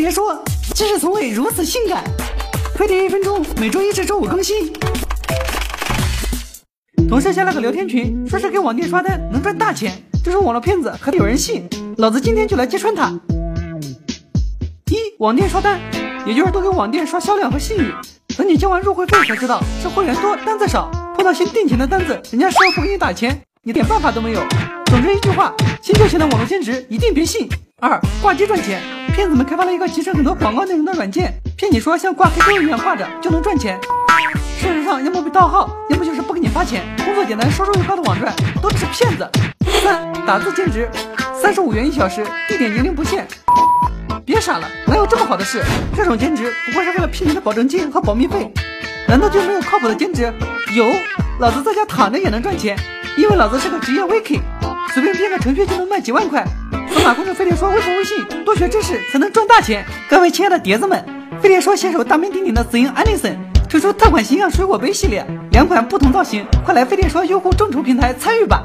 别说，知识从未如此性感。飞碟一分钟，每周一至周五更新。同事加了个聊天群，说是给网店刷单能赚大钱，这是网络骗子，可得有人信。老子今天就来揭穿他。一网店刷单，也就是多给网店刷销量和信誉。等你交完入会费才知道是会员多单子少，碰到新定钱的单子，人家说不给你打钱，你点办法都没有。总之一句话，新旧钱的网络兼职一定别信。二挂机赚钱，骗子们开发了一个集成很多广告内容的软件，骗你说像挂 QQ 一样挂着就能赚钱。事实上，要么被盗号，要么就是不给你发钱，工作简单，收入又高的网赚都是骗子。三打字兼职，三十五元一小时，地点年龄不限。别傻了，哪有这么好的事？这种兼职不过是为了骗你的保证金和保密费，难道就没有靠谱的兼职？有，老子在家躺着也能赚钱，因为老子是个职业 Wiki，随便编个程序就能卖几万块。扫码关注飞碟说微博微信，多学知识才能赚大钱。各位亲爱的碟子们，飞碟说携手大名鼎鼎的紫英安利森推出特款形象水果杯系列，两款不同造型，快来飞碟说优酷众筹平台参与吧！